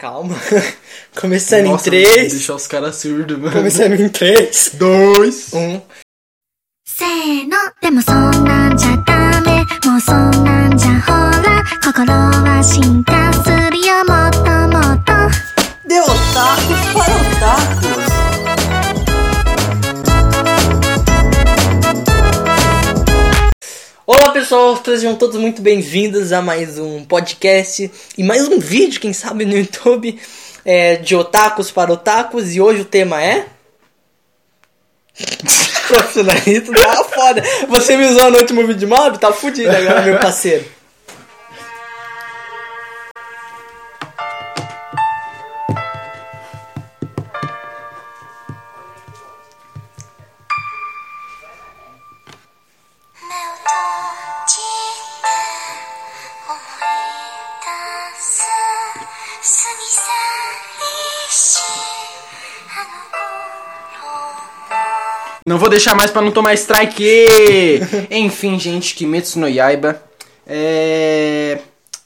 Calma. Começando Nossa, em 3. Deixar os caras surdos, mano. Começando em 3. Dois. 1. せーのでもそんなんじゃダメもうそんなんじゃほら心は進化するよもっともっと De otakus para otakus. Olá pessoal, sejam todos muito bem-vindos a mais um podcast e mais um vídeo, quem sabe no YouTube, é, de otakus para otakus. E hoje o tema é. Profissionalismo tá foda. Você me usou no último vídeo de mob? Tá fudido agora, meu parceiro. Não vou deixar mais pra não tomar strike. Enfim, gente, Kimetsu no Yaiba é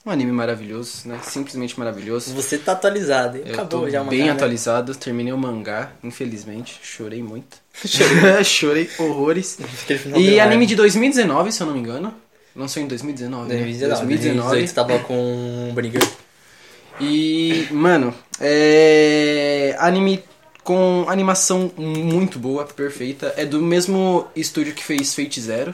um anime maravilhoso, né? Simplesmente maravilhoso. Você tá atualizado, hein? Eu Acabou tô já o bem mangá, né? atualizado, terminei o mangá, infelizmente, chorei muito. Chorei. chorei horrores. E anime de 2019, se eu não me engano. Lançou em 2019. né? 2019. 2018 tava com Briga. E, mano, é. Anime com animação muito boa, perfeita. É do mesmo estúdio que fez Fate Zero.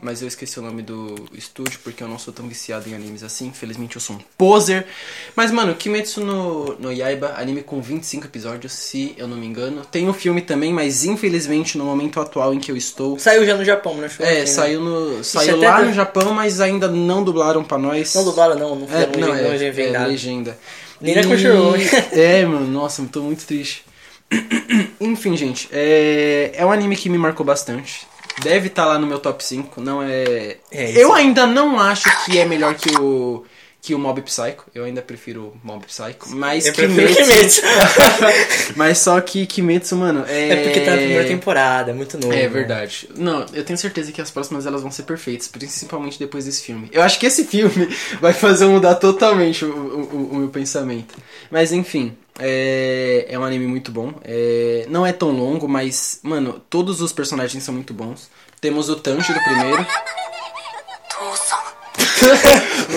Mas eu esqueci o nome do estúdio porque eu não sou tão viciado em animes assim. Infelizmente eu sou um poser. Mas, mano, Kimetsu no, no Yaiba, anime com 25 episódios, se eu não me engano. Tem o filme também, mas infelizmente no momento atual em que eu estou. Saiu já no Japão, né? Chegou aqui, É, né? saiu, no, saiu até lá no Japão, mas ainda não dublaram pra nós. Não dublaram, não. Não É, não, legenda- é, é legenda. Nem na E-. É, mano, nossa, eu tô muito triste. Enfim, gente, é, é um anime que me marcou bastante. Deve estar lá no meu top 5, não é... É, eu ainda não acho que é melhor que o que o Mob Psycho. Eu ainda prefiro o Mob Psycho, mas Eu prefiro Kimetsu. mas só que Kimetsu, mano, é... É porque tá na primeira temporada, é muito novo. É verdade. Não, eu tenho certeza que as próximas elas vão ser perfeitas, principalmente depois desse filme. Eu acho que esse filme vai fazer mudar totalmente o, o- o meu pensamento. Mas enfim, é, é um anime muito bom. É, não é tão longo, mas, mano, todos os personagens são muito bons. Temos o Tanjiro primeiro.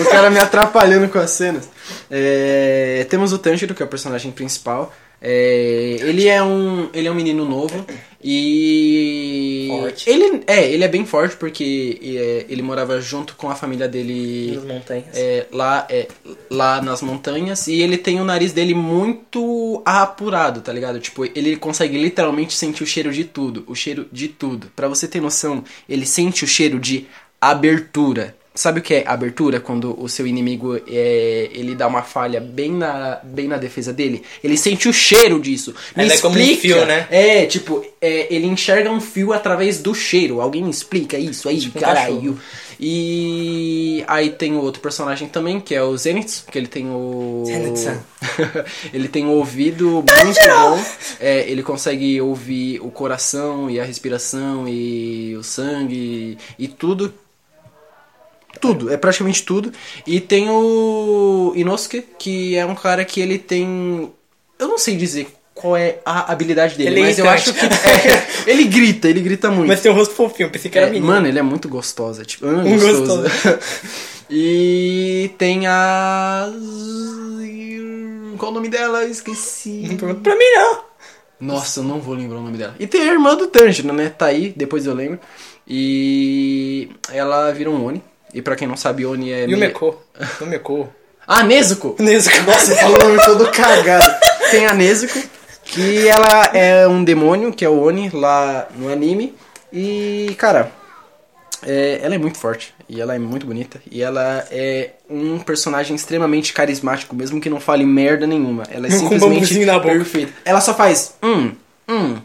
o cara me atrapalhando com as cenas. É, temos o Tanjiro, que é o personagem principal. É, ele é um ele é um menino novo e Forte. ele é ele é bem forte porque é, ele morava junto com a família dele Nas montanhas. é, lá, é, lá nas montanhas e ele tem o nariz dele muito apurado, tá ligado? Tipo, ele consegue literalmente sentir o cheiro de tudo, o cheiro de tudo. Pra você ter noção, ele sente o cheiro de abertura. Sabe o que é abertura? Quando o seu inimigo é, ele dá uma falha bem na, bem na defesa dele. Ele sente o cheiro disso. Me Ele é como um explica. fio, né? É, tipo, é, ele enxerga um fio através do cheiro. Alguém me explica isso aí, Tipo um caralho. cachorro. E aí tem o outro personagem também, que é o Zenitsu, que ele tem o. Zenitsu. ele tem um ouvido muito bom. É, ele consegue ouvir o coração e a respiração e o sangue e tudo. Tudo, é praticamente tudo. E tem o Inosuke, que é um cara que ele tem. Eu não sei dizer qual é a habilidade dele, Ele é mas eu irritante. acho que. é, ele grita, ele grita muito. Mas tem um rosto fofinho, pensei que era É, menino. mano, ele é muito gostosa, tipo, ah, Um gostoso. e tem a qual o nome dela? Eu Esqueci. Não pra mim, não. Nossa, eu não vou lembrar o nome dela. E tem a irmã do Tanjiro, né? Tá aí, depois eu lembro. E ela vira um Oni. E pra quem não sabe, Oni é E o meio- Meko? O Meko. Ah, Nezuko! Nezuko. Nossa, falou o nome todo cagado. Tem a Nezuko, que ela é um demônio, que é o Oni, lá no anime. E, cara, é, ela é muito forte. E ela é muito bonita. E ela é um personagem extremamente carismático, mesmo que não fale merda nenhuma. Ela é Com um simplesmente bambuzinho na boca. perfeita. Ela só faz hum, hum.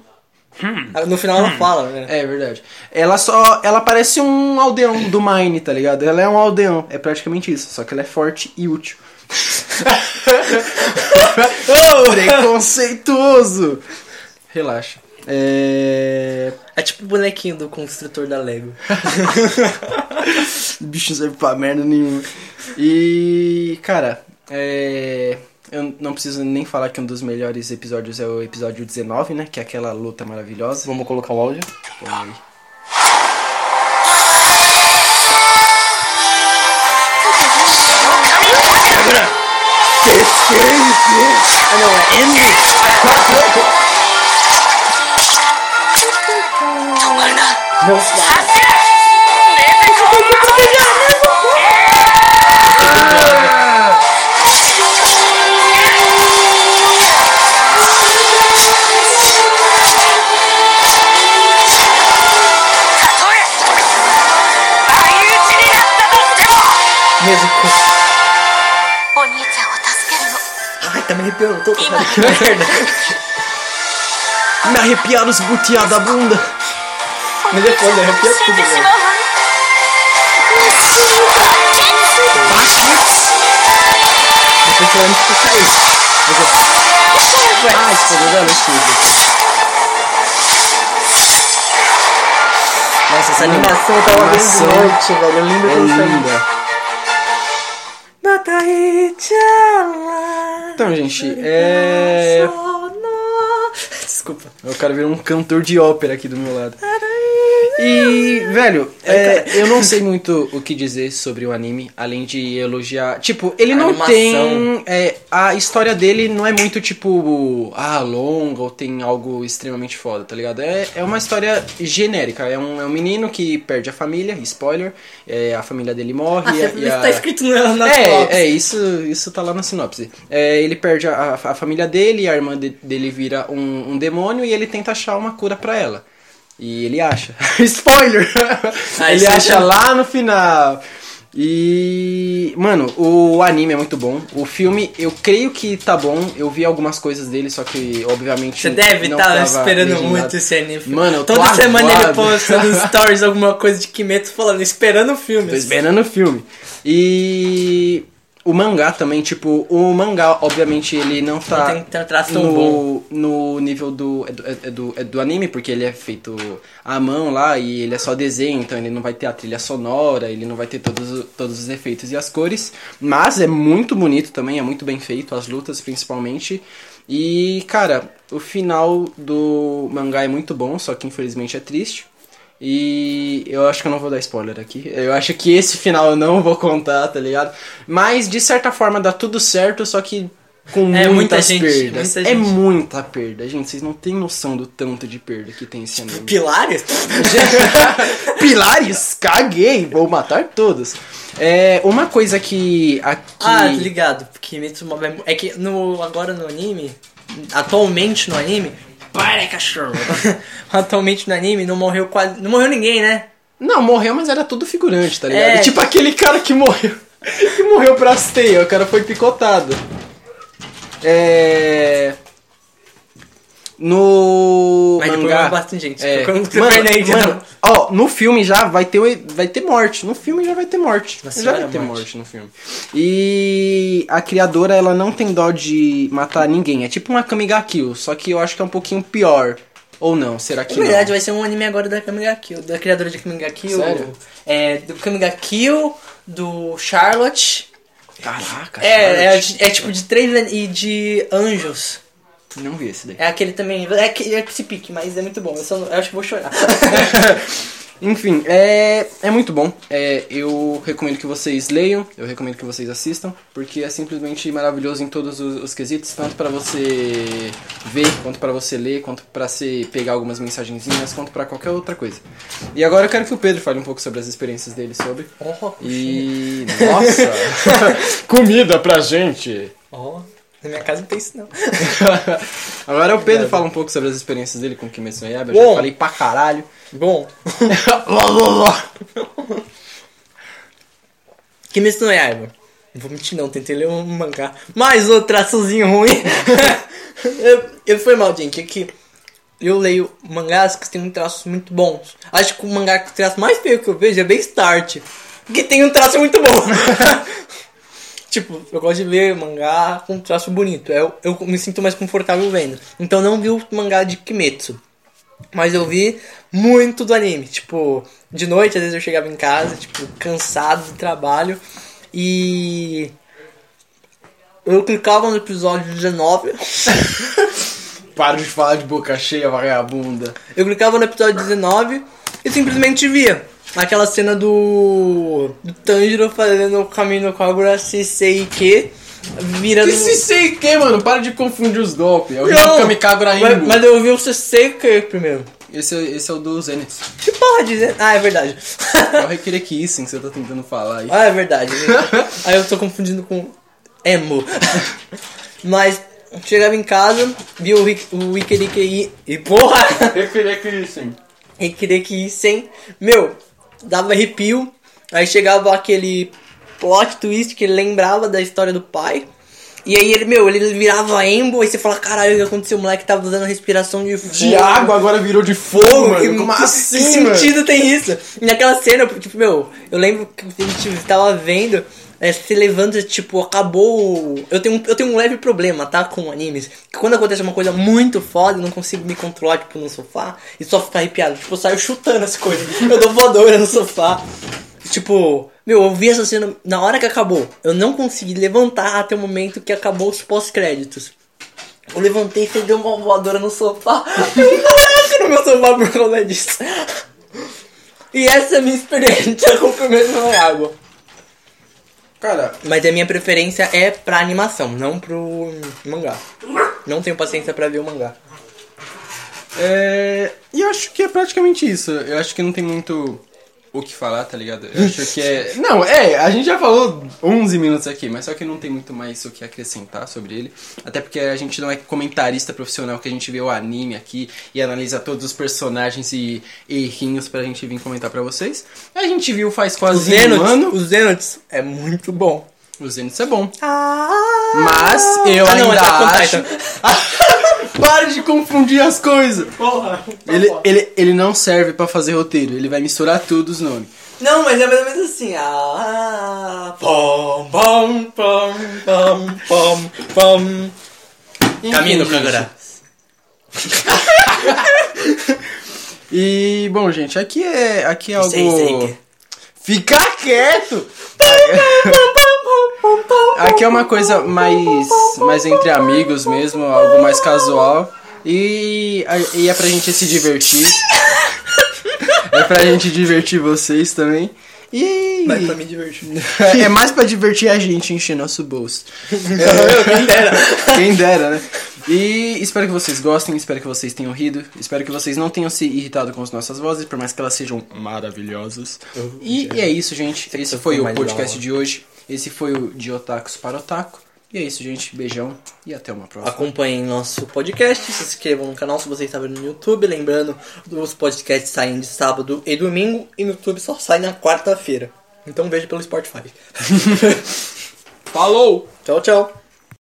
No final ela fala, né? É verdade. Ela só. Ela parece um aldeão do Mine, tá ligado? Ela é um aldeão. É praticamente isso. Só que ela é forte e útil. Preconceituoso! Relaxa. É. É tipo o bonequinho do construtor da Lego. Bicho não serve pra merda nenhuma. E. Cara, é. Eu não preciso nem falar que um dos melhores episódios é o episódio 19, né? Que é aquela luta maravilhosa. Vamos colocar o áudio. Põe aí. Não, é Andy. que merda. Me arrepiaram os butiá da bunda. Mas é arrepia tudo, né? velho. Baixo. Depois que fica isso. Ai, escorregou no. Nossa, essa animação tá tava tá bem de noite, velho. Eu lembro é linda. Então, gente, é. Desculpa. O cara virou um cantor de ópera aqui do meu lado. E, velho, é, eu não sei muito o que dizer sobre o anime, além de elogiar. Tipo, ele A não animação. tem. é, a história dele não é muito, tipo, ah, longa ou tem algo extremamente foda, tá ligado? É, é uma história genérica. É um, é um menino que perde a família, spoiler, é, a família dele morre. Ah, e a- você- e isso a- tá escrito na, na sinopse. é, é, isso, isso tá lá na sinopse. É, ele perde a, a família dele, a irmã de- dele vira um, um demônio e ele tenta achar uma cura pra ela. E ele acha. Spoiler! Ah, ele acha já- lá no final. E. Mano, o anime é muito bom. O filme, eu creio que tá bom. Eu vi algumas coisas dele, só que, obviamente. Você deve estar tava esperando muito esse anime. Mano, eu tô Toda semana ele posta no stories alguma coisa de Kimetsu falando, esperando o filme. Tô esperando o filme. E o mangá também, tipo, o mangá, obviamente, ele não tá Não tem- tem traço tão no, bom. no nível do é, do, é do, é do anime, porque ele é feito à mão lá e ele é só desenho, então ele não vai ter a trilha sonora, ele não vai ter todos, todos os efeitos e as cores. Mas é muito bonito também, é muito bem feito, as lutas principalmente. E, cara, o final do mangá é muito bom, só que infelizmente é triste. E eu acho que eu não vou dar spoiler aqui. Eu acho que esse final eu não vou contar, tá ligado? Mas de certa forma dá tudo certo, só que com É, muita muitas gente, perdas. muita É gente. muita perda, gente. Vocês não têm noção do tanto de perda que tem esse anime. Pilares? Pilares, caguei, vou matar todos. É, uma coisa que aqui. Ah, ligado. Kimetsu é é que no, agora no anime, atualmente no anime, para cachorro. atualmente no anime não morreu quase, não morreu ninguém, né? Não, morreu, mas era tudo figurante, tá ligado? É. Tipo aquele cara que morreu. Que morreu pra teia, o cara foi picotado. É. No. Morreu bastante gente. É, mano, mano, ó, no filme já vai ter, vai ter morte. No filme já vai ter morte. Nossa já vai ter morte. morte. no filme. E a criadora, ela não tem dó de matar ninguém. É tipo uma Kamiga Kill, só que eu acho que é um pouquinho pior. Ou não? Será que Na verdade, não? vai ser um anime agora da Kamiga Kill, da criadora de Kamiga Kill. Sério? É, do Kamiga Kill, do Charlotte. Caraca, É, é, Charlotte. é tipo de três e de anjos. Não vi esse daí. É aquele também. É que é esse pique, mas é muito bom. Eu, só, eu acho que vou chorar. Enfim, é, é muito bom. É, eu recomendo que vocês leiam, eu recomendo que vocês assistam, porque é simplesmente maravilhoso em todos os, os quesitos, tanto pra você ver, quanto pra você ler, quanto pra você pegar algumas mensagenzinhas, quanto pra qualquer outra coisa. E agora eu quero que o Pedro fale um pouco sobre as experiências dele sobre. Oh, E. Nossa! Comida pra gente! Ó, na minha casa não tem isso não. Agora o Pedro fala um pouco sobre as experiências dele com Kimetsu no Yaiba. Eu Bom. já falei pra caralho. Bom, Kimetsu no Yaiba. Não vou mentir não, tentei ler um mangá. Mais outro traçozinho ruim. eu, eu foi mal, gente. É que eu leio mangás que tem um traços muito bons. Acho que o mangá com o traço mais feio que eu vejo é Beastart. Que tem um traço muito bom. Tipo, eu gosto de ver mangá com traço bonito. Eu, eu me sinto mais confortável vendo. Então não vi o mangá de Kimetsu. Mas eu vi muito do anime. Tipo, de noite, às vezes eu chegava em casa, tipo, cansado do trabalho. E. eu clicava no episódio 19. Para de falar de boca cheia, vagabunda. Eu clicava no episódio 19 e simplesmente via aquela cena do. do Tanjiro fazendo o caminho com a Agura que virando. Que se sei que, mano? Para de confundir os golpes. É o Não, Kamikagura mas, Imbu. mas eu vi o CCK primeiro. Esse, é- esse é o do Zenith. Que porra de. Ah, é verdade. É o Requereki Isen que você tá tentando falar aí. ah, é verdade. Aí eu tô confundindo com emo. Mas chegava em casa, via o, o e. Porra! Ikeriki sem. Meu, dava arrepio. Aí chegava aquele plot twist que ele lembrava da história do pai. E aí ele, meu, ele virava emo, aí você fala, caralho, o que aconteceu? O moleque tava usando respiração de fogo. De água agora virou de fogo, mano. que, Como que- assim, que mano? sentido tem isso? E naquela cena, tipo, meu, eu lembro que a gente tava vendo, é, se levanta, tipo, acabou. Eu tenho, eu tenho um leve problema, tá? Com animes. Que quando acontece uma coisa muito foda, eu não consigo me controlar, tipo, no sofá e só ficar arrepiado. Tipo, eu saio chutando as coisas. Eu dou voadora no sofá. Tipo, meu, eu vi essa cena na hora que acabou. Eu não consegui levantar até o momento que acabou os pós-créditos. Eu levantei e deu uma voadora no sofá. Caraca, no meu sofá por causa disso. E essa é a minha experiência com o primeiro na água. Cara, Mas a minha preferência é pra animação, não pro mangá. Não tenho paciência pra ver o mangá. é... E eu acho que é praticamente isso. Eu acho que não tem muito o que falar, tá ligado? Eu acho que é... Não, é, a gente já falou 11 minutos aqui, mas só que não tem muito mais o que acrescentar sobre ele. Até porque a gente não é comentarista profissional, que a gente vê o anime aqui e analisa todos os personagens e errinhos pra gente vir comentar pra vocês. A gente viu faz quase um ano. o Zenith é muito bom. O Zenith é bom. Ah, Mas eu Ah, não, ainda é acho... Para de confundir as coisas! Porra. Ele, ele, ele não serve pra fazer roteiro, ele vai misturar tudo os nomes. Não, mas é mais ou menos assim. Ah, pom, pom, pom, pom, pom, pom. Caminho, gente. Kagura. E, bom, gente, aqui é, aqui é algo... Sei, sei. Fica quieto! Aqui é uma coisa mais, mais entre amigos mesmo, algo mais casual. E, e é pra gente se divertir. É pra gente divertir vocês também. E Mas pra me divertir. é mais pra divertir a gente encher nosso bolso. Quem dera. Quem dera, né? E espero que vocês gostem, espero que vocês tenham rido, espero que vocês não tenham se irritado com as nossas vozes, por mais que elas sejam maravilhosas. E, e é isso, gente. Esse foi o podcast de hoje. Esse foi o De Otakus para Otaku. E é isso, gente. Beijão e até uma próxima. Acompanhem nosso podcast, se inscrevam no canal se você está vendo no YouTube. Lembrando, os podcasts saem de sábado e domingo e no YouTube só sai na quarta-feira. Então veja pelo Spotify. Falou! Tchau, tchau.